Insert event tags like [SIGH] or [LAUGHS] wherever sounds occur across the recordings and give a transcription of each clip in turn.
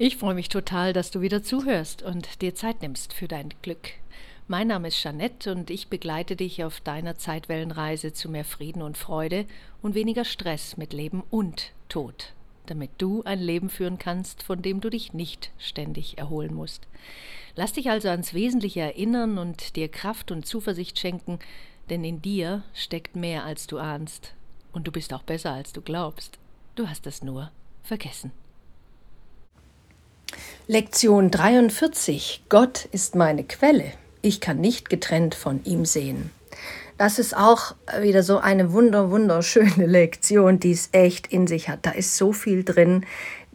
Ich freue mich total, dass du wieder zuhörst und dir Zeit nimmst für dein Glück. Mein Name ist Jeanette und ich begleite dich auf deiner Zeitwellenreise zu mehr Frieden und Freude und weniger Stress mit Leben und Tod, damit du ein Leben führen kannst, von dem du dich nicht ständig erholen musst. Lass dich also ans Wesentliche erinnern und dir Kraft und Zuversicht schenken, denn in dir steckt mehr als du ahnst. Und du bist auch besser als du glaubst. Du hast es nur vergessen. Lektion 43. Gott ist meine Quelle. Ich kann nicht getrennt von ihm sehen. Das ist auch wieder so eine wunder, wunderschöne [LAUGHS] Lektion, die es echt in sich hat. Da ist so viel drin.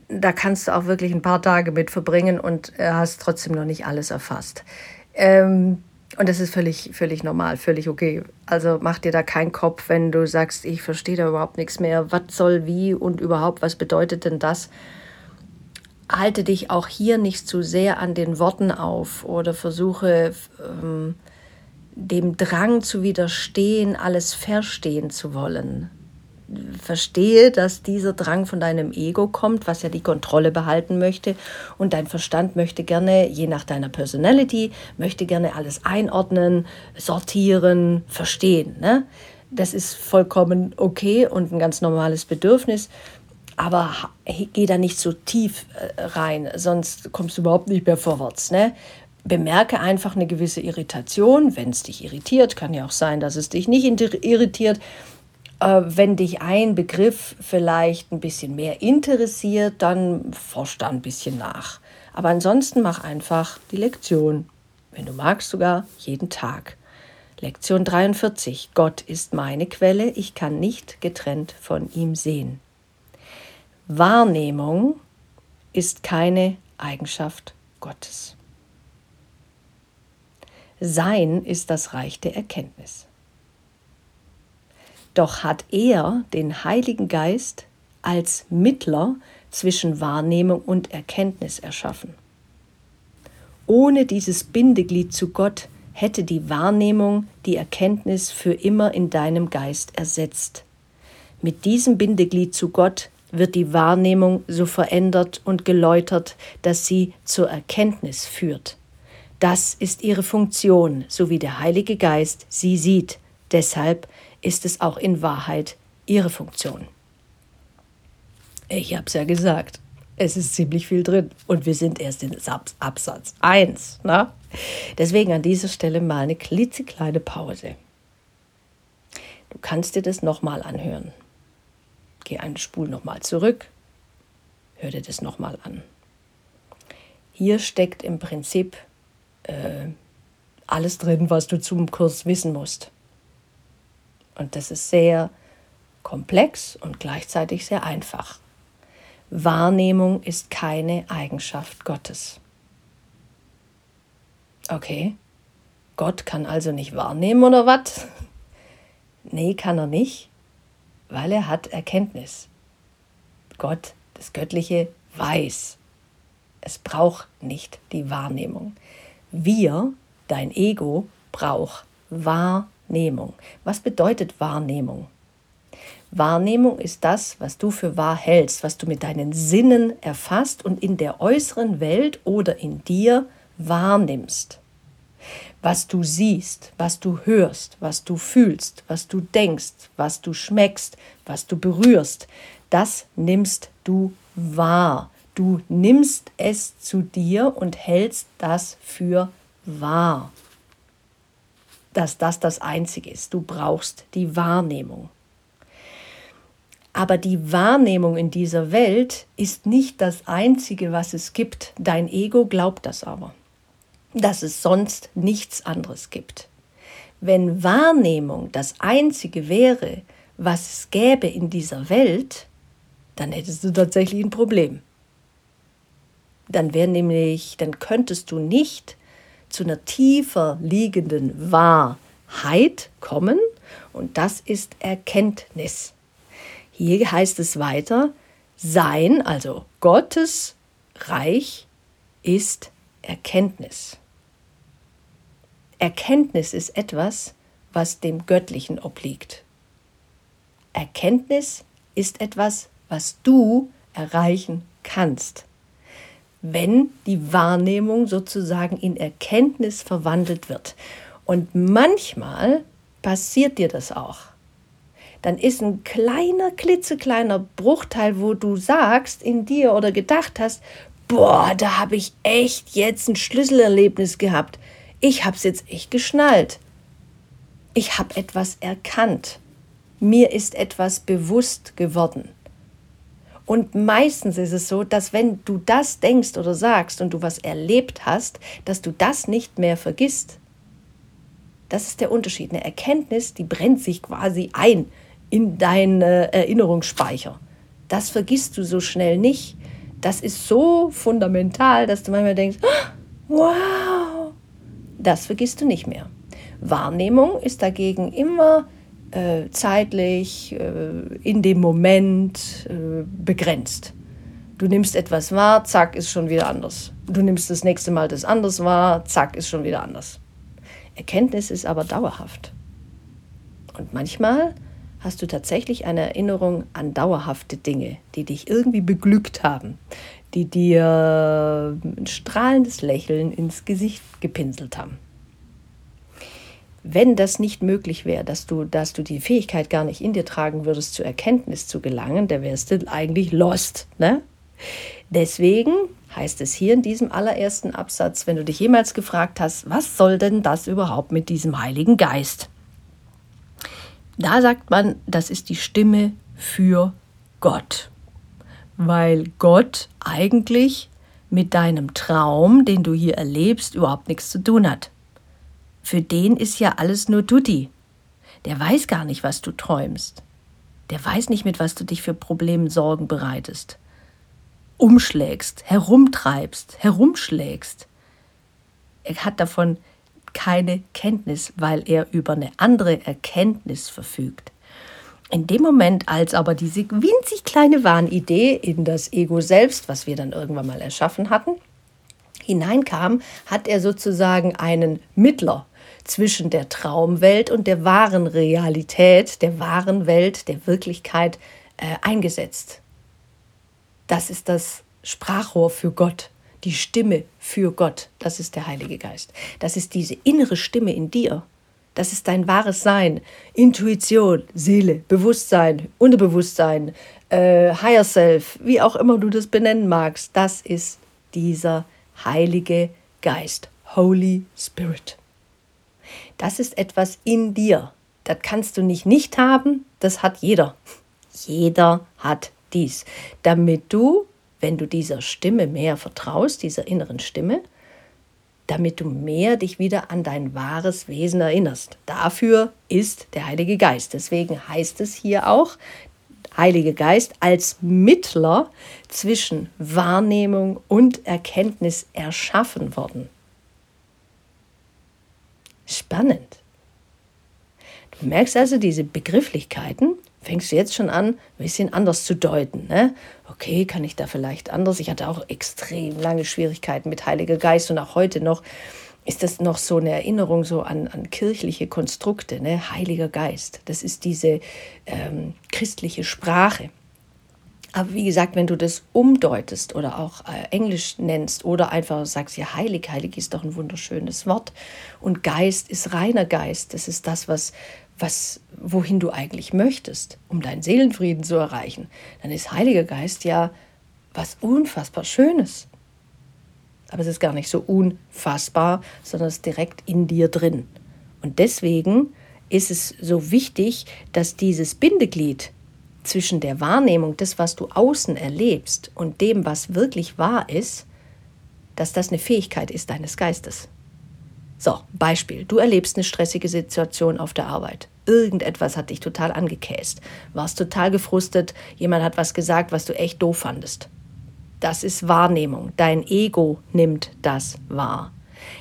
Da kannst du auch wirklich ein paar Tage mit verbringen und hast trotzdem noch nicht alles erfasst. Ähm, und das ist völlig, völlig normal, völlig okay. Also mach dir da keinen Kopf, wenn du sagst, ich verstehe da überhaupt nichts mehr. Was soll wie und überhaupt, was bedeutet denn das? Halte dich auch hier nicht zu sehr an den Worten auf oder versuche ähm, dem Drang zu widerstehen, alles verstehen zu wollen. Verstehe, dass dieser Drang von deinem Ego kommt, was ja die Kontrolle behalten möchte. Und dein Verstand möchte gerne, je nach deiner Personality, möchte gerne alles einordnen, sortieren, verstehen. Ne? Das ist vollkommen okay und ein ganz normales Bedürfnis aber geh da nicht so tief äh, rein, sonst kommst du überhaupt nicht mehr vorwärts. Ne? Bemerke einfach eine gewisse Irritation, wenn es dich irritiert, kann ja auch sein, dass es dich nicht irritiert. Äh, wenn dich ein Begriff vielleicht ein bisschen mehr interessiert, dann forsch da ein bisschen nach. Aber ansonsten mach einfach die Lektion, wenn du magst sogar jeden Tag. Lektion 43. Gott ist meine Quelle, ich kann nicht getrennt von ihm sehen. Wahrnehmung ist keine Eigenschaft Gottes. Sein ist das Reich der Erkenntnis. Doch hat er den Heiligen Geist als Mittler zwischen Wahrnehmung und Erkenntnis erschaffen. Ohne dieses Bindeglied zu Gott hätte die Wahrnehmung die Erkenntnis für immer in deinem Geist ersetzt. Mit diesem Bindeglied zu Gott wird die Wahrnehmung so verändert und geläutert, dass sie zur Erkenntnis führt. Das ist ihre Funktion, so wie der Heilige Geist sie sieht. Deshalb ist es auch in Wahrheit ihre Funktion. Ich habe es ja gesagt, es ist ziemlich viel drin und wir sind erst in Absatz 1. Ne? Deswegen an dieser Stelle mal eine klitzekleine Pause. Du kannst dir das nochmal anhören. Geh eine Spur nochmal zurück, hör dir das nochmal an. Hier steckt im Prinzip äh, alles drin, was du zum Kurs wissen musst. Und das ist sehr komplex und gleichzeitig sehr einfach. Wahrnehmung ist keine Eigenschaft Gottes. Okay, Gott kann also nicht wahrnehmen oder was? [LAUGHS] Nee, kann er nicht weil er hat Erkenntnis. Gott, das Göttliche, weiß. Es braucht nicht die Wahrnehmung. Wir, dein Ego, braucht Wahrnehmung. Was bedeutet Wahrnehmung? Wahrnehmung ist das, was du für wahr hältst, was du mit deinen Sinnen erfasst und in der äußeren Welt oder in dir wahrnimmst was du siehst, was du hörst, was du fühlst, was du denkst, was du schmeckst, was du berührst, das nimmst du wahr. Du nimmst es zu dir und hältst das für wahr. Dass das das Einzige ist. Du brauchst die Wahrnehmung. Aber die Wahrnehmung in dieser Welt ist nicht das Einzige, was es gibt. Dein Ego glaubt das aber dass es sonst nichts anderes gibt. Wenn Wahrnehmung das Einzige wäre, was es gäbe in dieser Welt, dann hättest du tatsächlich ein Problem. Dann wäre nämlich, dann könntest du nicht zu einer tiefer liegenden Wahrheit kommen und das ist Erkenntnis. Hier heißt es weiter, sein, also Gottes Reich ist Erkenntnis. Erkenntnis ist etwas, was dem Göttlichen obliegt. Erkenntnis ist etwas, was du erreichen kannst. wenn die Wahrnehmung sozusagen in Erkenntnis verwandelt wird. Und manchmal passiert dir das auch. Dann ist ein kleiner, klitzekleiner Bruchteil, wo du sagst in dir oder gedacht hast, boah, da habe ich echt jetzt ein Schlüsselerlebnis gehabt. Ich habe es jetzt echt geschnallt. Ich habe etwas erkannt. Mir ist etwas bewusst geworden. Und meistens ist es so, dass wenn du das denkst oder sagst und du was erlebt hast, dass du das nicht mehr vergisst. Das ist der Unterschied. Eine Erkenntnis, die brennt sich quasi ein in deinen äh, Erinnerungsspeicher. Das vergisst du so schnell nicht. Das ist so fundamental, dass du manchmal denkst, wow, das vergisst du nicht mehr. Wahrnehmung ist dagegen immer äh, zeitlich, äh, in dem Moment äh, begrenzt. Du nimmst etwas wahr, zack, ist schon wieder anders. Du nimmst das nächste Mal das anders wahr, zack, ist schon wieder anders. Erkenntnis ist aber dauerhaft. Und manchmal hast du tatsächlich eine Erinnerung an dauerhafte Dinge, die dich irgendwie beglückt haben, die dir ein strahlendes Lächeln ins Gesicht gepinselt haben wenn das nicht möglich wäre, dass du, dass du die Fähigkeit gar nicht in dir tragen würdest, zur Erkenntnis zu gelangen, da wärst du eigentlich lost. Ne? Deswegen heißt es hier in diesem allerersten Absatz, wenn du dich jemals gefragt hast, was soll denn das überhaupt mit diesem Heiligen Geist? Da sagt man, das ist die Stimme für Gott, weil Gott eigentlich mit deinem Traum, den du hier erlebst, überhaupt nichts zu tun hat. Für den ist ja alles nur Tutti. Der weiß gar nicht, was du träumst. Der weiß nicht, mit was du dich für Probleme Sorgen bereitest. Umschlägst, herumtreibst, herumschlägst. Er hat davon keine Kenntnis, weil er über eine andere Erkenntnis verfügt. In dem Moment, als aber diese winzig kleine Wahnidee in das Ego selbst, was wir dann irgendwann mal erschaffen hatten, hineinkam, hat er sozusagen einen Mittler zwischen der Traumwelt und der wahren Realität, der wahren Welt, der Wirklichkeit äh, eingesetzt. Das ist das Sprachrohr für Gott, die Stimme für Gott. Das ist der Heilige Geist. Das ist diese innere Stimme in dir. Das ist dein wahres Sein, Intuition, Seele, Bewusstsein, Unterbewusstsein, äh, Higher Self, wie auch immer du das benennen magst. Das ist dieser Heilige Geist, Holy Spirit. Das ist etwas in dir. Das kannst du nicht nicht haben, das hat jeder. Jeder hat dies. Damit du, wenn du dieser Stimme mehr vertraust, dieser inneren Stimme, damit du mehr dich wieder an dein wahres Wesen erinnerst. Dafür ist der Heilige Geist. Deswegen heißt es hier auch, Heilige Geist als Mittler zwischen Wahrnehmung und Erkenntnis erschaffen worden. Spannend. Du merkst also, diese Begrifflichkeiten fängst du jetzt schon an, ein bisschen anders zu deuten. Ne? Okay, kann ich da vielleicht anders? Ich hatte auch extrem lange Schwierigkeiten mit Heiliger Geist und auch heute noch ist das noch so eine Erinnerung so an, an kirchliche Konstrukte, ne? Heiliger Geist. Das ist diese ähm, christliche Sprache. Aber wie gesagt, wenn du das umdeutest oder auch äh, Englisch nennst oder einfach sagst, ja, heilig, heilig ist doch ein wunderschönes Wort. Und Geist ist reiner Geist. Das ist das, was, was, wohin du eigentlich möchtest, um deinen Seelenfrieden zu erreichen. Dann ist Heiliger Geist ja was unfassbar Schönes. Aber es ist gar nicht so unfassbar, sondern es ist direkt in dir drin. Und deswegen ist es so wichtig, dass dieses Bindeglied zwischen der Wahrnehmung des, was du außen erlebst, und dem, was wirklich wahr ist, dass das eine Fähigkeit ist deines Geistes. So, Beispiel. Du erlebst eine stressige Situation auf der Arbeit. Irgendetwas hat dich total angekäst. Warst total gefrustet. Jemand hat was gesagt, was du echt doof fandest. Das ist Wahrnehmung. Dein Ego nimmt das wahr.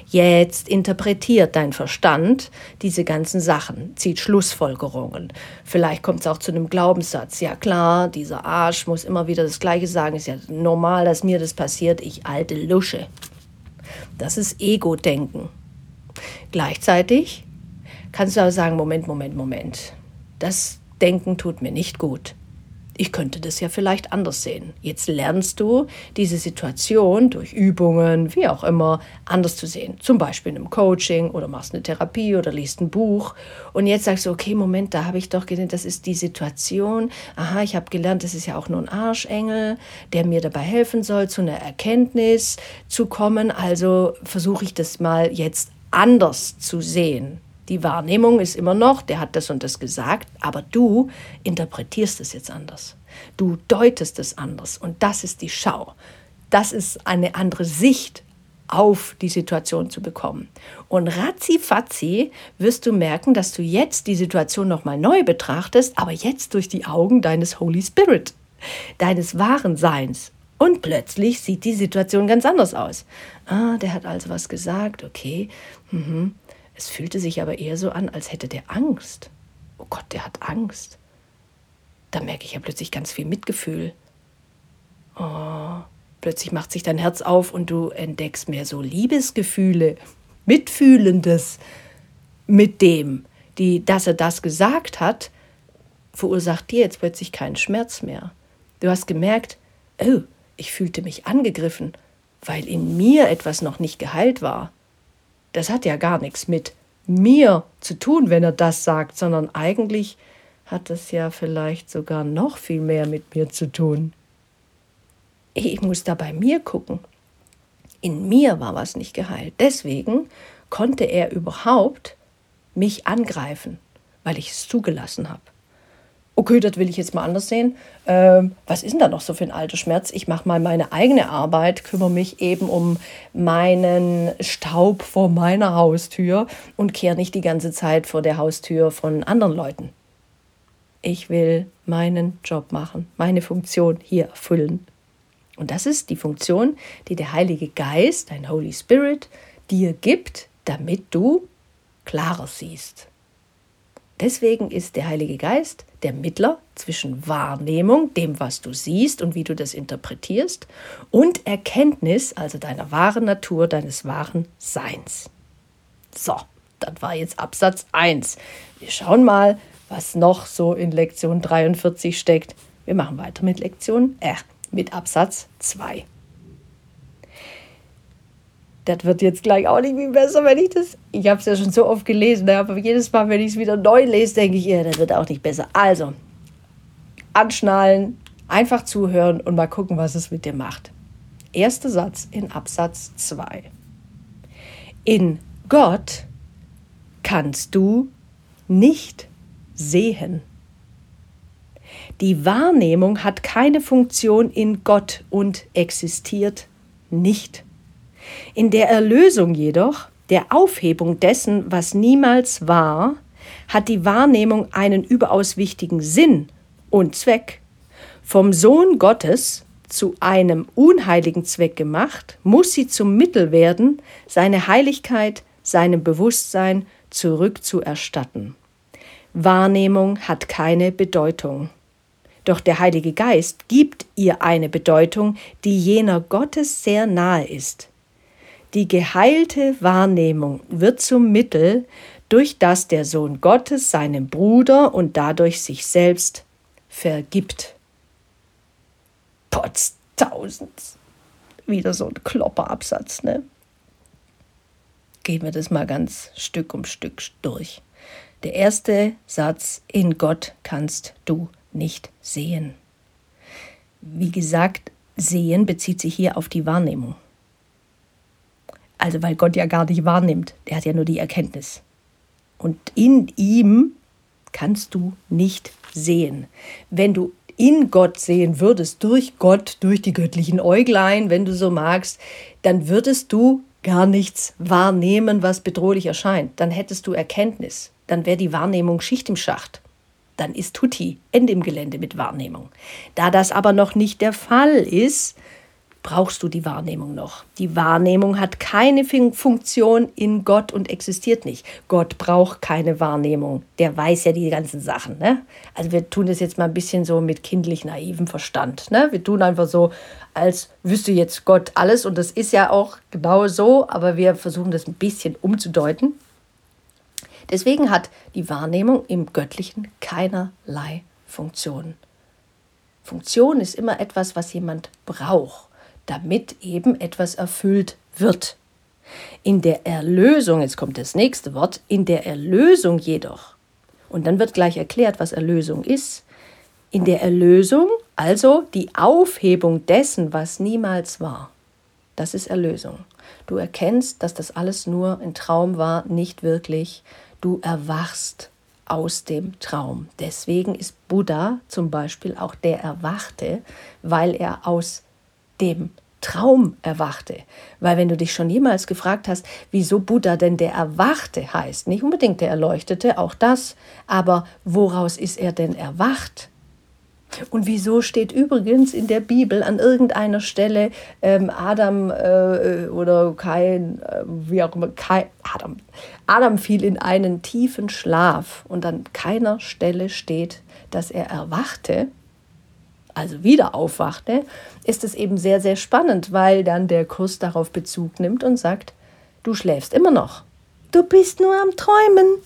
Jetzt interpretiert dein Verstand diese ganzen Sachen, zieht Schlussfolgerungen. Vielleicht kommt es auch zu einem Glaubenssatz. Ja klar, dieser Arsch muss immer wieder das Gleiche sagen. Ist ja normal, dass mir das passiert. Ich alte Lusche. Das ist Ego-Denken. Gleichzeitig kannst du aber sagen, Moment, Moment, Moment. Das Denken tut mir nicht gut. ich könnte das ja vielleicht anders sehen. Jetzt lernst du diese Situation durch Übungen, wie auch immer, anders zu sehen. Zum Beispiel in einem Coaching oder machst eine Therapie oder liest ein Buch. Und jetzt sagst du, okay, Moment, da habe ich doch gesehen, das ist die Situation. Aha, ich habe gelernt, das ist ja auch nur ein Arschengel, der mir dabei helfen soll, zu einer Erkenntnis zu kommen. Also versuche ich das mal jetzt anders zu sehen. Die Wahrnehmung ist immer noch, der hat das und das gesagt, aber du interpretierst es jetzt anders. Du deutest es anders und das ist die Schau. Das ist eine andere Sicht auf die Situation zu bekommen. Und ratzi wirst du merken, dass du jetzt die Situation nochmal neu betrachtest, aber jetzt durch die Augen deines Holy Spirit, deines wahren Seins. Und plötzlich sieht die Situation ganz anders aus. Ah, der hat also was gesagt, okay. Mhm. Es fühlte sich aber eher so an, als hätte der Angst. Oh Gott, der hat Angst. Da merke ich ja plötzlich ganz viel Mitgefühl. Oh, plötzlich macht sich dein Herz auf und du entdeckst mehr so Liebesgefühle, Mitfühlendes mit dem, die, dass er das gesagt hat, verursacht dir jetzt plötzlich keinen Schmerz mehr. Du hast gemerkt, oh, ich fühlte mich angegriffen, weil in mir etwas noch nicht geheilt war das hat ja gar nichts mit mir zu tun, wenn er das sagt, sondern eigentlich hat es ja vielleicht sogar noch viel mehr mit mir zu tun. Ich muss da bei mir gucken. In mir war was nicht geheilt. Deswegen konnte er überhaupt mich angreifen, weil ich es zugelassen habe okay, das will ich jetzt mal anders sehen. Ähm, was ist denn da noch so für ein alter Schmerz? Ich mache mal meine eigene Arbeit, kümmere mich eben um meinen Staub vor meiner Haustür und kehre nicht die ganze Zeit vor der Haustür von anderen Leuten. Ich will meinen Job machen, meine Funktion hier erfüllen. Und das ist die Funktion, die der Heilige Geist, dein Holy Spirit, dir gibt, damit du klarer siehst. Deswegen ist der Heilige Geist der Mittler zwischen Wahrnehmung, dem, was du siehst und wie du das interpretierst, und Erkenntnis, also deiner wahren Natur, deines wahren Seins. So, das war jetzt Absatz 1. Wir schauen mal, was noch so in Lektion 43 steckt. Wir machen weiter mit Lektion, äh, mit Absatz 2 das wird jetzt gleich auch nicht viel besser, wenn ich das. Ich habe es ja schon so oft gelesen, ne, aber jedes Mal, wenn ich es wieder neu lese, denke ich, ja, das wird auch nicht besser. Also, anschnallen, einfach zuhören und mal gucken, was es mit dir macht. Erster Satz in Absatz 2. In Gott kannst du nicht sehen. Die Wahrnehmung hat keine Funktion in Gott und existiert nicht. In der Erlösung jedoch, der Aufhebung dessen, was niemals war, hat die Wahrnehmung einen überaus wichtigen Sinn und Zweck. Vom Sohn Gottes zu einem unheiligen Zweck gemacht, muss sie zum Mittel werden, seine Heiligkeit seinem Bewusstsein zurückzuerstatten. Wahrnehmung hat keine Bedeutung. Doch der Heilige Geist gibt ihr eine Bedeutung, die jener Gottes sehr nahe ist. Die geheilte Wahrnehmung wird zum Mittel, durch das der Sohn Gottes seinem Bruder und dadurch sich selbst vergibt. Potz tausend. Wieder so ein Klopperabsatz, ne? Gehen wir das mal ganz Stück um Stück durch. Der erste Satz, in Gott kannst du nicht sehen. Wie gesagt, sehen bezieht sich hier auf die Wahrnehmung. Also weil Gott ja gar nicht wahrnimmt. Er hat ja nur die Erkenntnis. Und in ihm kannst du nicht sehen. Wenn du in Gott sehen würdest, durch Gott, durch die göttlichen Äuglein, wenn du so magst, dann würdest du gar nichts wahrnehmen, was bedrohlich erscheint. Dann hättest du Erkenntnis. Dann wäre die Wahrnehmung Schicht im Schacht. Dann ist Tutti, Ende im Gelände mit Wahrnehmung. Da das aber noch nicht der Fall ist, brauchst du die Wahrnehmung noch. Die Wahrnehmung hat keine Funktion in Gott und existiert nicht. Gott braucht keine Wahrnehmung. Der weiß ja die ganzen Sachen. Ne? Also wir tun das jetzt mal ein bisschen so mit kindlich naivem Verstand. Ne? Wir tun einfach so, als wüsste jetzt Gott alles und das ist ja auch genau so, aber wir versuchen das ein bisschen umzudeuten. Deswegen hat die Wahrnehmung im Göttlichen keinerlei Funktion. Funktion ist immer etwas, was jemand braucht, damit eben etwas erfüllt wird. In der Erlösung, jetzt kommt das nächste Wort, in der Erlösung jedoch, und dann wird gleich erklärt, was Erlösung ist, in der Erlösung, also die Aufhebung dessen, was niemals war, das ist Erlösung. Du erkennst, dass das alles nur ein Traum war, nicht wirklich. Du erwachst aus dem Traum. Deswegen ist Buddha zum Beispiel auch der Erwachte, weil er aus dem Traum erwachte. Weil wenn du dich schon jemals gefragt hast, wieso Buddha denn der Erwachte heißt, nicht unbedingt der Erleuchtete, auch das, aber woraus ist er denn erwacht? Und wieso steht übrigens in der Bibel an irgendeiner Stelle ähm, Adam äh, oder kein, äh, wie auch immer, Kain, Adam, Adam fiel in einen tiefen Schlaf und an keiner Stelle steht, dass er erwachte, also wieder aufwachte, ist es eben sehr, sehr spannend, weil dann der Kurs darauf Bezug nimmt und sagt, du schläfst immer noch. Du bist nur am Träumen.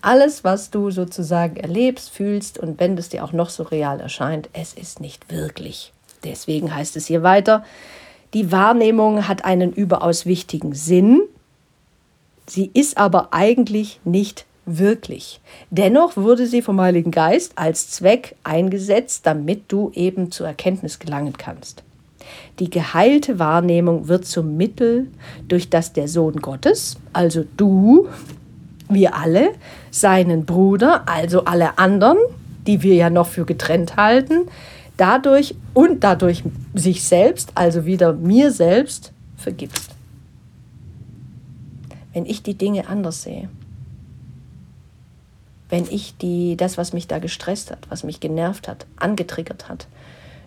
Alles, was du sozusagen erlebst, fühlst und wenn es dir auch noch so real erscheint, es ist nicht wirklich. Deswegen heißt es hier weiter, die Wahrnehmung hat einen überaus wichtigen Sinn, sie ist aber eigentlich nicht wirklich. Dennoch wurde sie vom Heiligen Geist als Zweck eingesetzt, damit du eben zur Erkenntnis gelangen kannst. Die geheilte Wahrnehmung wird zum Mittel, durch das der Sohn Gottes, also du, wir alle, seinen Bruder, also alle anderen, die wir ja noch für getrennt halten, dadurch und dadurch sich selbst, also wieder mir selbst, vergibst. Wenn ich die Dinge anders sehe, wenn ich die, das, was mich da gestresst hat, was mich genervt hat, angetriggert hat,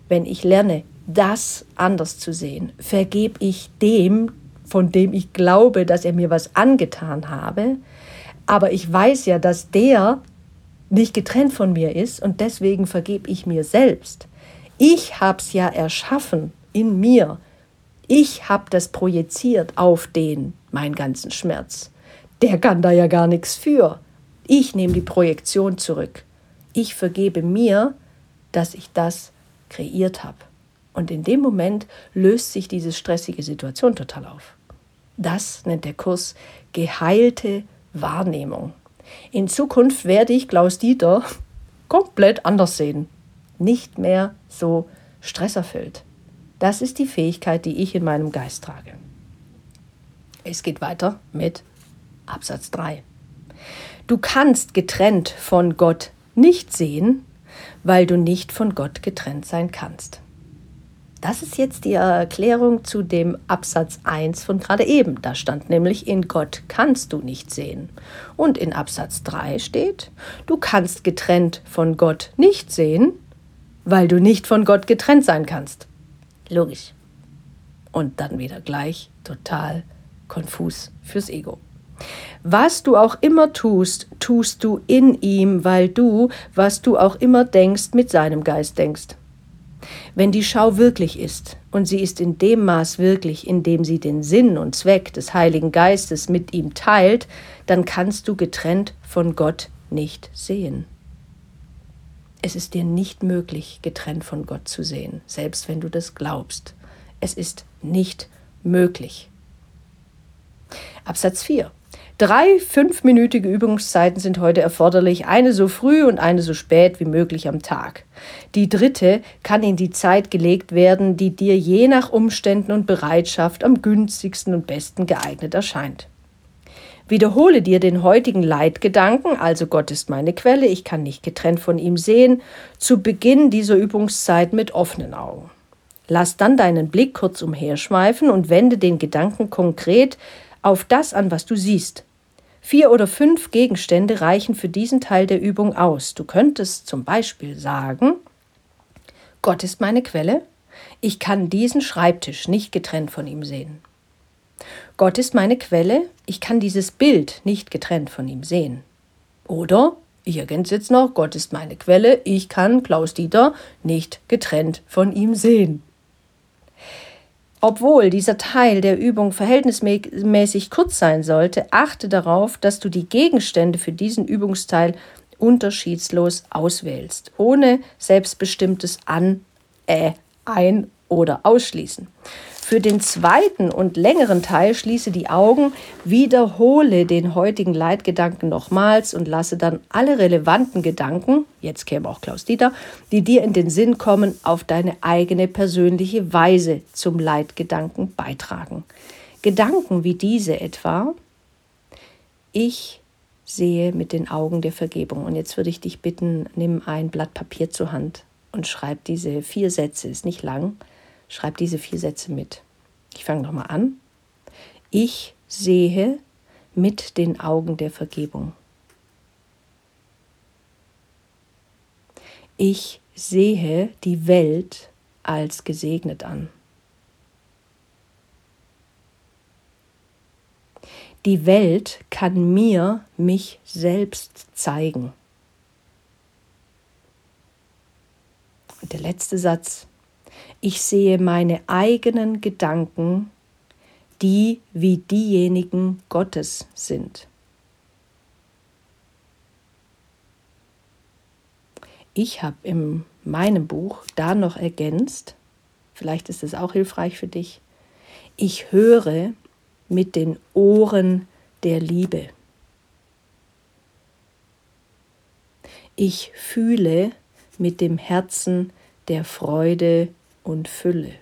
wenn ich lerne, das anders zu sehen, vergebe ich dem, von dem ich glaube, dass er mir was angetan habe, aber ich weiß ja, dass der nicht getrennt von mir ist und deswegen vergebe ich mir selbst. Ich habe es ja erschaffen in mir. Ich habe das projiziert auf den, meinen ganzen Schmerz. Der kann da ja gar nichts für. Ich nehme die Projektion zurück. Ich vergebe mir, dass ich das kreiert habe. Und in dem Moment löst sich diese stressige Situation total auf. Das nennt der Kurs geheilte Wahrnehmung. In Zukunft werde ich Klaus Dieter komplett anders sehen. Nicht mehr so stresserfüllt. Das ist die Fähigkeit, die ich in meinem Geist trage. Es geht weiter mit Absatz 3. Du kannst getrennt von Gott nicht sehen, weil du nicht von Gott getrennt sein kannst. Das ist jetzt die Erklärung zu dem Absatz 1 von gerade eben. Da stand nämlich, in Gott kannst du nicht sehen. Und in Absatz 3 steht, du kannst getrennt von Gott nicht sehen, weil du nicht von Gott getrennt sein kannst. Logisch. Und dann wieder gleich total konfus fürs Ego. Was du auch immer tust, tust du in ihm, weil du, was du auch immer denkst, mit seinem Geist denkst. Wenn die Schau wirklich ist, und sie ist in dem Maß wirklich, in dem sie den Sinn und Zweck des Heiligen Geistes mit ihm teilt, dann kannst du getrennt von Gott nicht sehen. Es ist dir nicht möglich, getrennt von Gott zu sehen, selbst wenn du das glaubst. Es ist nicht möglich. Absatz 4. Drei fünfminütige Übungszeiten sind heute erforderlich, eine so früh und eine so spät wie möglich am Tag. Die dritte kann in die Zeit gelegt werden, die dir je nach Umständen und Bereitschaft am günstigsten und besten geeignet erscheint. Wiederhole dir den heutigen Leitgedanken, also Gott ist meine Quelle, ich kann nicht getrennt von ihm sehen, zu Beginn dieser Übungszeit mit offenen Augen. Lass dann deinen Blick kurz umherschweifen und wende den Gedanken konkret auf das an, was du siehst. Vier oder fünf Gegenstände reichen für diesen Teil der Übung aus. Du könntest zum Beispiel sagen, Gott ist meine Quelle, ich kann diesen Schreibtisch nicht getrennt von ihm sehen. Gott ist meine Quelle, ich kann dieses Bild nicht getrennt von ihm sehen. Oder, ich ergänze jetzt noch, Gott ist meine Quelle, ich kann Klaus Dieter nicht getrennt von ihm sehen. Obwohl dieser Teil der Übung verhältnismäßig kurz sein sollte, achte darauf, dass du die Gegenstände für diesen Übungsteil unterschiedslos auswählst, ohne selbstbestimmtes An, Äh, Ein oder Ausschließen. Für den zweiten und längeren Teil schließe die Augen, wiederhole den heutigen Leitgedanken nochmals und lasse dann alle relevanten Gedanken, jetzt käme auch Klaus Dieter, die dir in den Sinn kommen, auf deine eigene persönliche Weise zum Leitgedanken beitragen. Gedanken wie diese etwa, ich sehe mit den Augen der Vergebung. Und jetzt würde ich dich bitten, nimm ein Blatt Papier zur Hand und schreib diese vier Sätze, ist nicht lang, schreib diese vier Sätze mit. Ich fange nochmal an. Ich sehe mit den Augen der Vergebung. Ich sehe die Welt als gesegnet an. Die Welt kann mir mich selbst zeigen. Und der letzte Satz. Ich sehe meine eigenen Gedanken, die wie diejenigen Gottes sind. Ich habe in meinem Buch da noch ergänzt, vielleicht ist es auch hilfreich für dich, ich höre mit den Ohren der Liebe. Ich fühle mit dem Herzen der Freude und Fülle.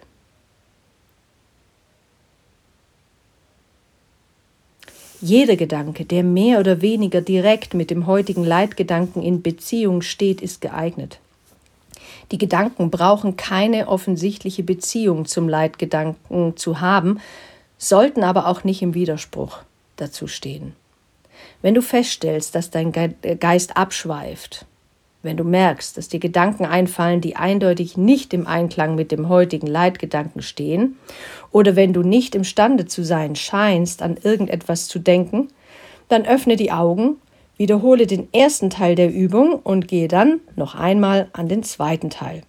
Jeder Gedanke, der mehr oder weniger direkt mit dem heutigen Leitgedanken in Beziehung steht, ist geeignet. Die Gedanken brauchen keine offensichtliche Beziehung zum Leitgedanken zu haben, sollten aber auch nicht im Widerspruch dazu stehen. Wenn du feststellst, dass dein Geist abschweift, wenn du merkst, dass dir Gedanken einfallen, die eindeutig nicht im Einklang mit dem heutigen Leitgedanken stehen, oder wenn du nicht imstande zu sein scheinst, an irgendetwas zu denken, dann öffne die Augen, wiederhole den ersten Teil der Übung und gehe dann noch einmal an den zweiten Teil.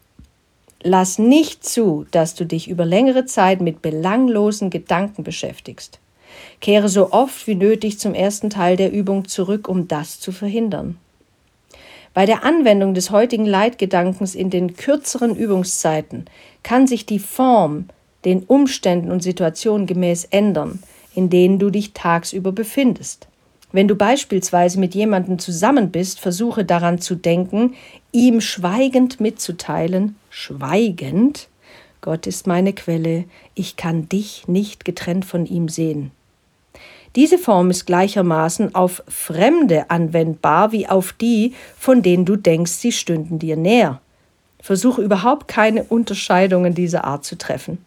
Lass nicht zu, dass du dich über längere Zeit mit belanglosen Gedanken beschäftigst. Kehre so oft wie nötig zum ersten Teil der Übung zurück, um das zu verhindern. Bei der Anwendung des heutigen Leitgedankens in den kürzeren Übungszeiten kann sich die Form den Umständen und Situationen gemäß ändern, in denen du dich tagsüber befindest. Wenn du beispielsweise mit jemandem zusammen bist, versuche daran zu denken, ihm schweigend mitzuteilen, schweigend, Gott ist meine Quelle, ich kann dich nicht getrennt von ihm sehen. Diese Form ist gleichermaßen auf Fremde anwendbar wie auf die, von denen du denkst, sie stünden dir näher. Versuche überhaupt keine Unterscheidungen dieser Art zu treffen.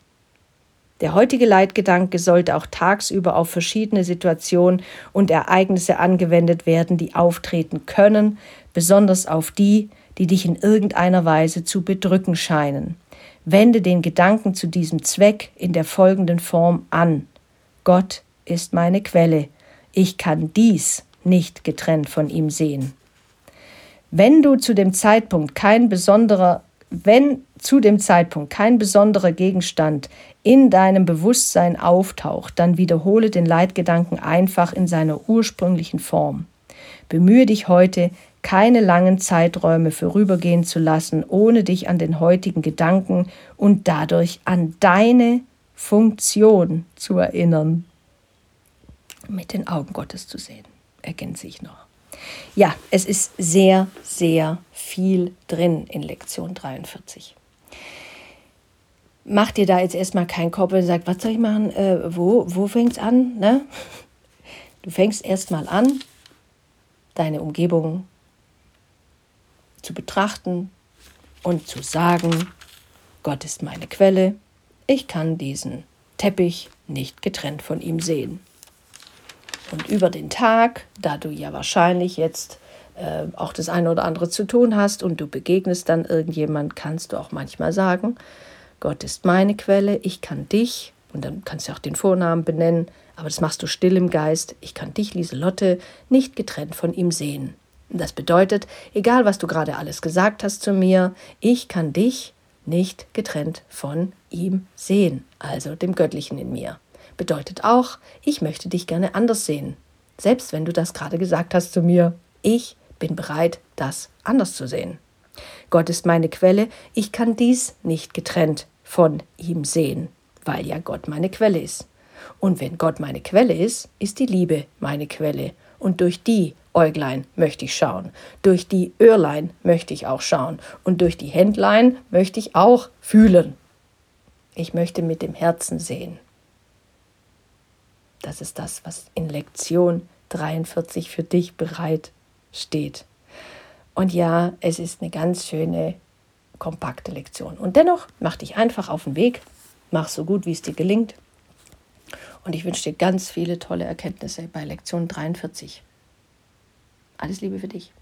Der heutige Leitgedanke sollte auch tagsüber auf verschiedene Situationen und Ereignisse angewendet werden, die auftreten können, besonders auf die, die dich in irgendeiner Weise zu bedrücken scheinen. Wende den Gedanken zu diesem Zweck in der folgenden Form an. Gott ist meine Quelle. Ich kann dies nicht getrennt von ihm sehen. Wenn du zu dem Zeitpunkt kein besonderer wenn zu dem Zeitpunkt kein besonderer Gegenstand in deinem Bewusstsein auftaucht, dann wiederhole den Leitgedanken einfach in seiner ursprünglichen Form. Bemühe dich heute, keine langen Zeiträume vorübergehen zu lassen, ohne dich an den heutigen Gedanken und dadurch an deine Funktion zu erinnern. Mit den Augen Gottes zu sehen, ergänze ich noch. Ja, es ist sehr, sehr viel drin in Lektion 43. Mach dir da jetzt erstmal keinen Kopf und sag, was soll ich machen? Äh, wo wo fängt es an? Ne? Du fängst erstmal an, deine Umgebung zu betrachten und zu sagen, Gott ist meine Quelle, ich kann diesen Teppich nicht getrennt von ihm sehen. Und über den Tag, da du ja wahrscheinlich jetzt äh, auch das eine oder andere zu tun hast und du begegnest dann irgendjemand, kannst du auch manchmal sagen, Gott ist meine Quelle, ich kann dich, und dann kannst du auch den Vornamen benennen, aber das machst du still im Geist, ich kann dich, Lieselotte, nicht getrennt von ihm sehen. Das bedeutet, egal was du gerade alles gesagt hast zu mir, ich kann dich nicht getrennt von ihm sehen, also dem Göttlichen in mir bedeutet auch, ich möchte dich gerne anders sehen. Selbst wenn du das gerade gesagt hast zu mir, ich bin bereit, das anders zu sehen. Gott ist meine Quelle, ich kann dies nicht getrennt von ihm sehen, weil ja Gott meine Quelle ist. Und wenn Gott meine Quelle ist, ist die Liebe meine Quelle. Und durch die Äuglein möchte ich schauen. Durch die Öhrlein möchte ich auch schauen. Und durch die Händlein möchte ich auch fühlen. Ich möchte mit dem Herzen sehen. Das ist das, was in Lektion 43 für dich bereit steht. Und ja, es ist eine ganz schöne, kompakte Lektion. Und dennoch mach dich einfach auf den Weg, mach so gut, wie es dir gelingt. Und ich wünsche dir ganz viele tolle Erkenntnisse bei Lektion 43. Alles Liebe für dich.